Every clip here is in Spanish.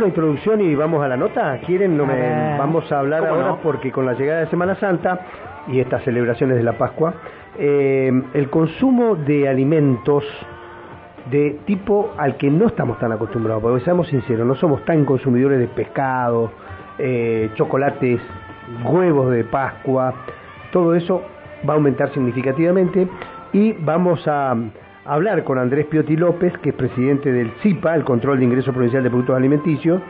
una introducción y vamos a la nota. ¿Quieren? No me... Vamos a hablar ¿Cómo ahora no? porque con la llegada de Semana Santa y estas celebraciones de la Pascua, eh, el consumo de alimentos de tipo al que no estamos tan acostumbrados, porque seamos sinceros, no somos tan consumidores de pescado, eh, chocolates, huevos de Pascua, todo eso va a aumentar significativamente y vamos a hablar con Andrés Piotti López, que es presidente del CIPA, el Control de Ingreso Provincial de Productos Alimenticios.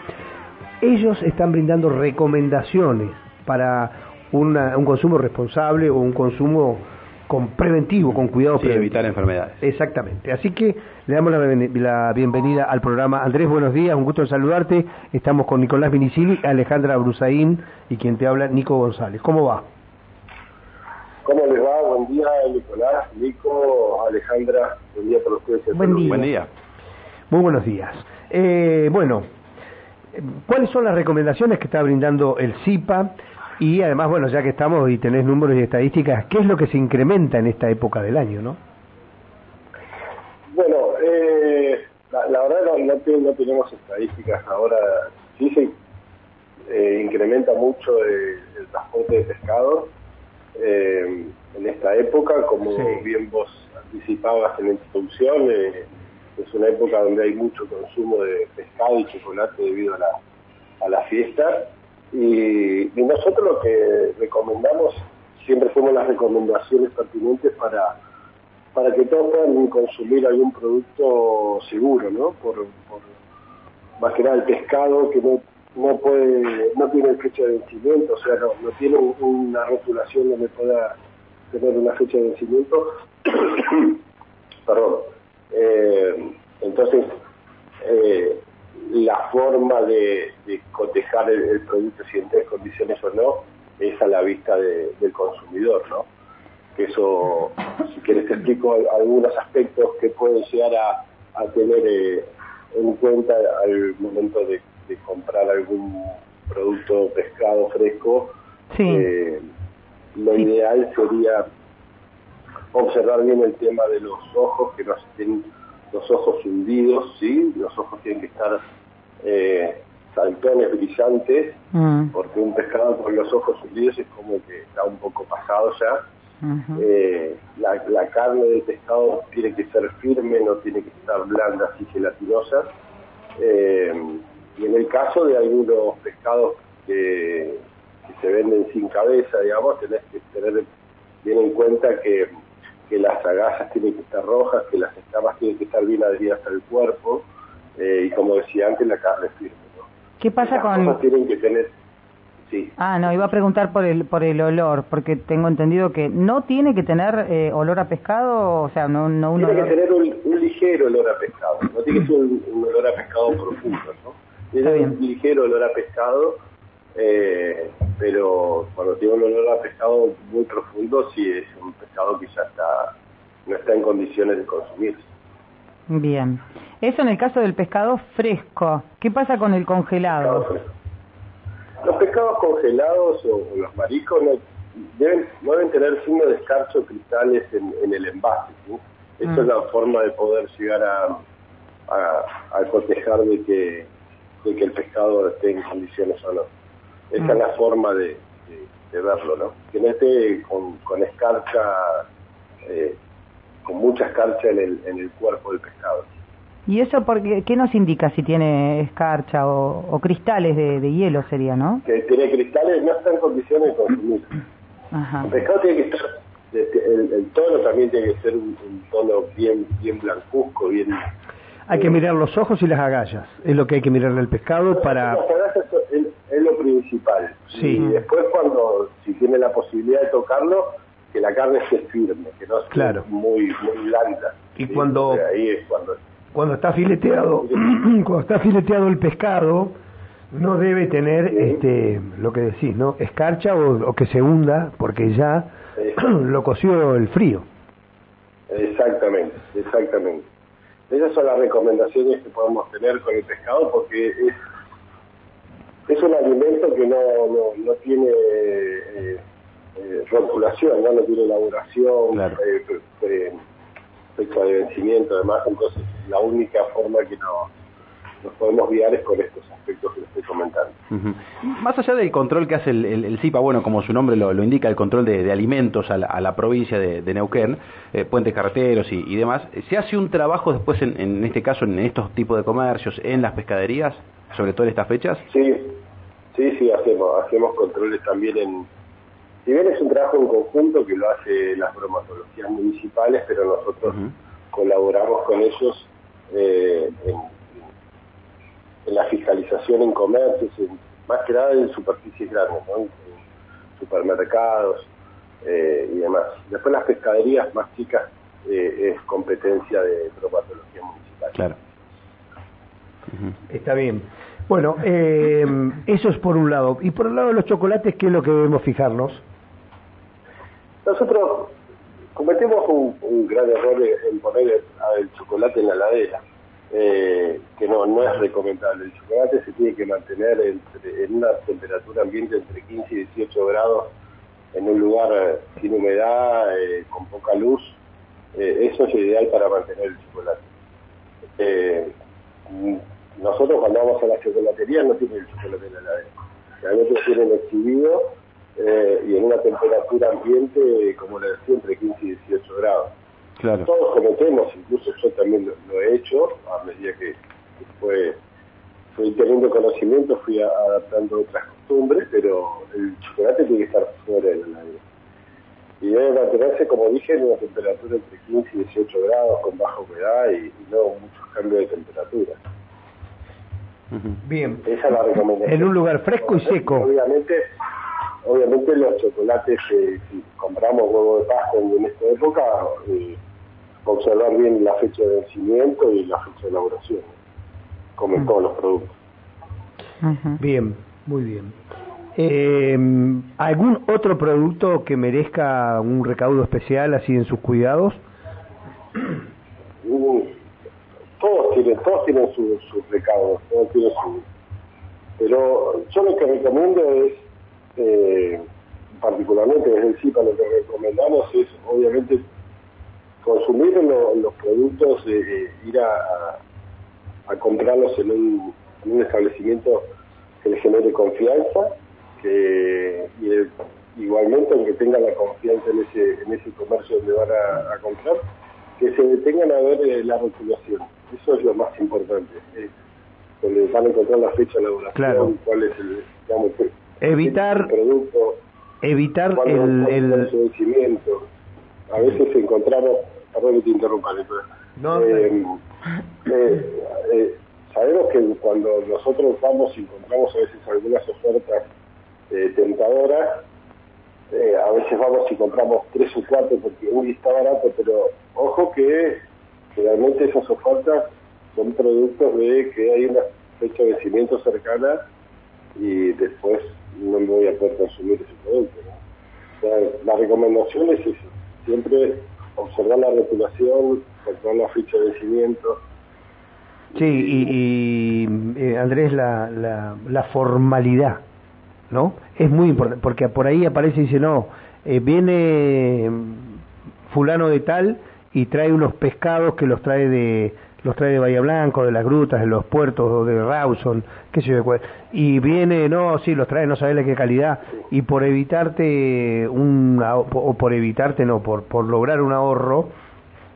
Ellos están brindando recomendaciones para una- un consumo responsable o un consumo con preventivo, con cuidado Sí, preventivo. evitar enfermedades. Exactamente. Así que le damos la, la bienvenida al programa. Andrés, buenos días, un gusto saludarte. Estamos con Nicolás Vinicili, Alejandra Brusaín y quien te habla, Nico González. ¿Cómo va? ¿Cómo les va? Buen día, Nicolás, Nico, Alejandra. Buen día para ustedes. Buen día. Buen día. Muy buenos días. Eh, bueno, ¿cuáles son las recomendaciones que está brindando el CIPA? Y además, bueno, ya que estamos y tenés números y estadísticas, ¿qué es lo que se incrementa en esta época del año, no? Bueno, eh, la, la verdad no, no, te- no tenemos estadísticas ahora. Sí se eh, incrementa mucho eh, el transporte de pescado eh, en esta época, como Sí. bien vos anticipabas en la introducción. eh, es una época donde hay mucho consumo de pescado y chocolate debido a la, a la fiesta. Y, y nosotros lo que recomendamos, siempre hacemos las recomendaciones pertinentes para, para que todos puedan consumir algún producto seguro, ¿no? Por, por más que nada el pescado que no, no puede, no tiene fecha de vencimiento, o sea, no, no tiene un- una rotulación donde pueda tener una fecha de vencimiento. Perdón. Eh, entonces, eh, la forma de, de cotejar el, producto, si en condiciones o no, es a la vista de- del consumidor, ¿no? Que eso, si quieres te explico al- algunos aspectos que pueden llegar a, a tener eh, en cuenta al momento de, de comprar algún producto pescado fresco. Sí. Eh, lo ideal sería observar bien el tema de los ojos, que no estén los ojos hundidos, ¿sí? Los ojos tienen que estar eh, saltones, brillantes, Mm, porque un pescado con los ojos hundidos es como que está un poco pasado ya. Eh, la, la carne del pescado tiene que ser firme, no tiene que estar blanda, así gelatinosa. Eh, y en el caso de algunos pescados que, que se venden sin cabeza, digamos, tenés que tener bien en cuenta que, que las agallas tienen que estar rojas, que las escamas tienen que estar bien adheridas al cuerpo, eh, y como decía antes, la carne firme. ¿no? ¿Qué pasa Las con...? cosas tienen que tener... Sí. Ah, no, iba a preguntar por el por el olor, porque tengo entendido que no tiene que tener eh, olor a pescado, o sea, no, no un Tiene que tener un, un ligero olor a pescado, no tiene que ser un, un olor a pescado profundo, ¿no? Bien. un ligero olor a pescado, eh, pero cuando tiene un olor a pescado muy profundo, sí es un pescado que ya está, no está en condiciones de consumirse. Bien. Eso en el caso del pescado fresco. ¿Qué pasa con el congelado? Los pescados congelados o, o los mariscos no deben, no deben tener signo de escarcho cristales en, en el envase. ¿sí? Esa Mm. es la forma de poder llegar a, a, a cotejar de que, de que el pescado esté en condiciones o no. Esa Mm. es la forma de, de- de verlo, ¿no? Que no esté con, con escarcha, eh, con mucha escarcha en el, en el cuerpo del pescado. ¿Y eso porque, qué nos indica si tiene escarcha o, o cristales de, de hielo sería, no? Que tiene cristales no está en condiciones de consumir. Ajá. El pescado tiene que estar, el, el tono también tiene que ser un, un tono bien bien blancuzco, bien... Hay que mirar los ojos y las agallas. Es lo que hay que mirar al pescado para... Las agallas es, es lo principal. Sí. Y después cuando, si tiene la posibilidad de tocarlo, que la carne esté firme, que no esté Claro. muy, muy blanda. Y ¿sí? cuando- Porque Ahí es cuando... Cuando está fileteado, cuando está fileteado el pescado, no debe tener Sí. este lo que decís, ¿no? Escarcha o, o que se hunda, porque ya Sí. lo coció el frío. Exactamente, exactamente. Esas son las recomendaciones que podemos tener con el pescado porque es, es un alimento que no, no, no tiene eh, eh, rotulación, ¿no? no tiene elaboración, Claro. eh, fe- fe- fecha de vencimiento, además, entonces la única forma que no nos podemos guiar es con estos aspectos que les estoy comentando. Más allá del control que hace el, el, CIPA, bueno, como su nombre lo, indica, el control de, alimentos a la, provincia de, Neuquén, eh, puentes carreteros y, demás, ¿se hace un trabajo después, en, en, este caso, en estos tipos de comercios, en las pescaderías, sobre todo en estas fechas? Sí, sí, sí, hacemos, hacemos controles también en... Si bien es un trabajo en conjunto que lo hace las bromatologías municipales, pero nosotros colaboramos con ellos eh, en en la fiscalización en comercios, más que nada en superficies grandes, ¿no? en supermercados eh, y demás. Después las pescaderías más chicas eh, es competencia de propatología municipal. Claro. Está bien. Bueno, eh, eso es por un lado. Y por el lado de los chocolates, ¿qué es lo que debemos fijarnos? Nosotros cometemos un, gran error en poner el chocolate en la ladera eh, que no, no es recomendable. El chocolate se tiene que mantener en una temperatura ambiente entre 15 y 18 grados en un lugar eh, sin humedad, eh, con poca luz. Eh, eso es ideal para mantener el chocolate. nosotros cuando vamos a la chocolatería no tienen el chocolate en la heladera. Realmente tienen exhibido y en una temperatura ambiente, como le decía, entre 15 y 18 grados. Todos cometemos, incluso yo también lo, he hecho, a medida que, fue, fui teniendo conocimiento, fui adaptando otras costumbres, pero el chocolate tiene que estar fuera del aire. Y debe mantenerse, como dije, en una temperatura entre 15 y 18 grados, con baja humedad y, no muchos cambios de temperatura. Bien. Esa es la recomendación. En un lugar fresco y seco. Obviamente, obviamente los chocolates, que si compramos huevo de Pascua en esta época, eh, observar bien la fecha de vencimiento y la fecha de elaboración, como en mm. todos los productos. Bien, muy bien. Eh, ¿Algún otro producto que merezca un recaudo especial así en sus cuidados? Todos tienen, todos tienen sus recaudos, todos tienen su... Pero yo lo que recomiendo es, eh, particularmente desde el CIPA, lo que recomendamos es obviamente consumir los productos, eh, ir a, comprarlos en un, establecimiento que le genere confianza, que igualmente aunque tengan la confianza en ese, en ese comercio donde van a, comprar, que se detengan a ver eh, la rotulación. Eso es lo más importante. Eh, donde van a encontrar la fecha de elaboración, cuál es el, digamos, evitar, producto, evitar el, el... A veces encontramos perdón que te interrumpa, no, eh, eh, eh, sabemos que cuando nosotros vamos y encontramos a veces algunas ofertas tentadoras, a veces vamos y compramos tres o cuatro porque uy está barato, pero ojo que realmente esas ofertas son productos de que hay una fecha de vencimiento cercana y después no me voy a poder consumir ese producto. la recomendación es eso, siempre observar la regulación, observar la ficha de vencimiento. Sí, y, eh, Andrés, la, la, la, formalidad, ¿no? Es muy importante, porque por ahí aparece y dice, no, eh, viene fulano de tal y trae unos pescados que los trae de los trae de Bahía Blanco, de las grutas, de los puertos, de Rawson, qué sé yo, y viene, no, sí, los trae, no sabes qué calidad, y por evitarte un, o por evitarte, no, por, por lograr un ahorro,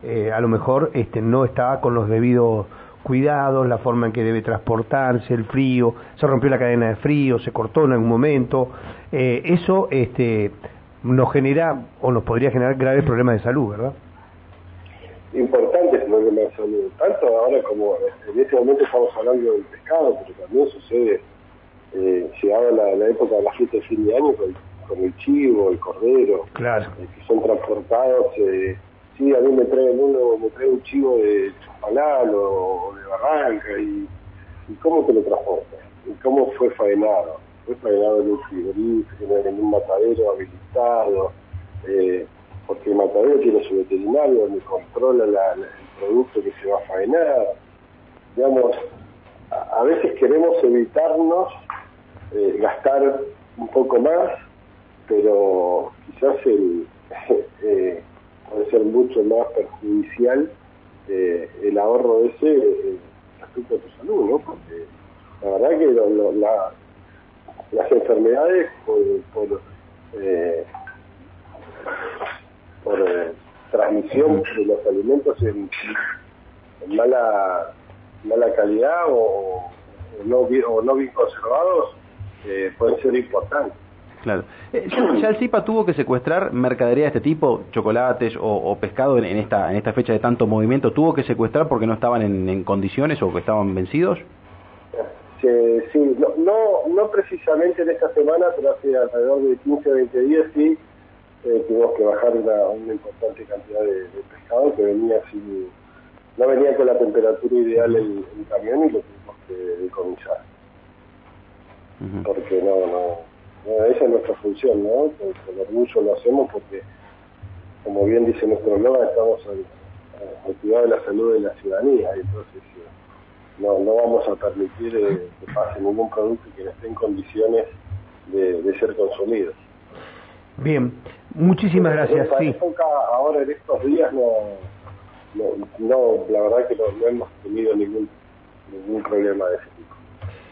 eh, a lo mejor este no estaba con los debidos cuidados, la forma en que debe transportarse, el frío, se rompió la cadena de frío, se cortó en algún momento, eh, eso este nos genera o nos podría generar graves problemas de salud, ¿verdad? Importantes problemas de salud, tanto ahora como en este momento estamos hablando del pescado, pero también sucede, eh, llegado la, la época de la fiesta de fin de año con, el chivo, el cordero, claro. Eh, que son transportados, eh, sí, a mí me traen uno, me trae un chivo de Chapalal o, de Barranca, y, y cómo te lo transportas, y cómo fue faenado, fue faenado en un frigorífico, en un matadero habilitado, eh, porque el matadero tiene su veterinario donde controla el producto que se va a faenar. Digamos, a, veces queremos evitarnos eh, gastar un poco más, pero quizás el, eh, puede ser mucho más perjudicial eh, el ahorro ese respecto a tu salud, ¿no? Porque la verdad que lo, la, las enfermedades por, por, eh, por eh, transmisión de los alimentos en, en mala mala calidad o, o no bien, o no bien conservados eh, pueden ser importantes. Claro. Eh, ¿ya, el CIPA tuvo que secuestrar mercadería de este tipo, chocolates o, o pescado en, en esta en esta fecha de tanto movimiento? ¿Tuvo que secuestrar porque no estaban en, en condiciones o que estaban vencidos? Sí, sí, no, no, no precisamente en esta semana, pero hace alrededor de 15 o 20 días sí eh, tuvimos que bajar una, una importante cantidad de, de pescado que venía sin, no venía con la temperatura ideal el, el camión y lo tuvimos que decomisar. Porque no, no, no, esa es nuestra función, ¿no? Con, con orgullo lo hacemos porque, como bien dice nuestro eslogan, estamos al, al cuidado de la salud de la ciudadanía, y entonces eh, no, no vamos a permitir eh, que pase ningún producto que no esté en condiciones de, de ser consumido. Bien, muchísimas En gracias. esta Sí. época, ahora en estos días, no, no, no la verdad que no, no hemos tenido ningún ningún problema de ese tipo.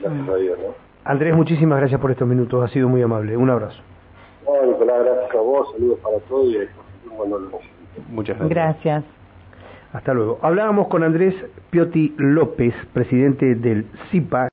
Gracias a Dios, ¿no? Andrés, muchísimas gracias por estos minutos. Ha sido muy amable. Un abrazo. No, Nicolás, gracias a vos, saludos para todos y lo. Muchas gracias. Gracias. Hasta luego. Hablábamos con Andrés Piotti López, presidente del CIPA.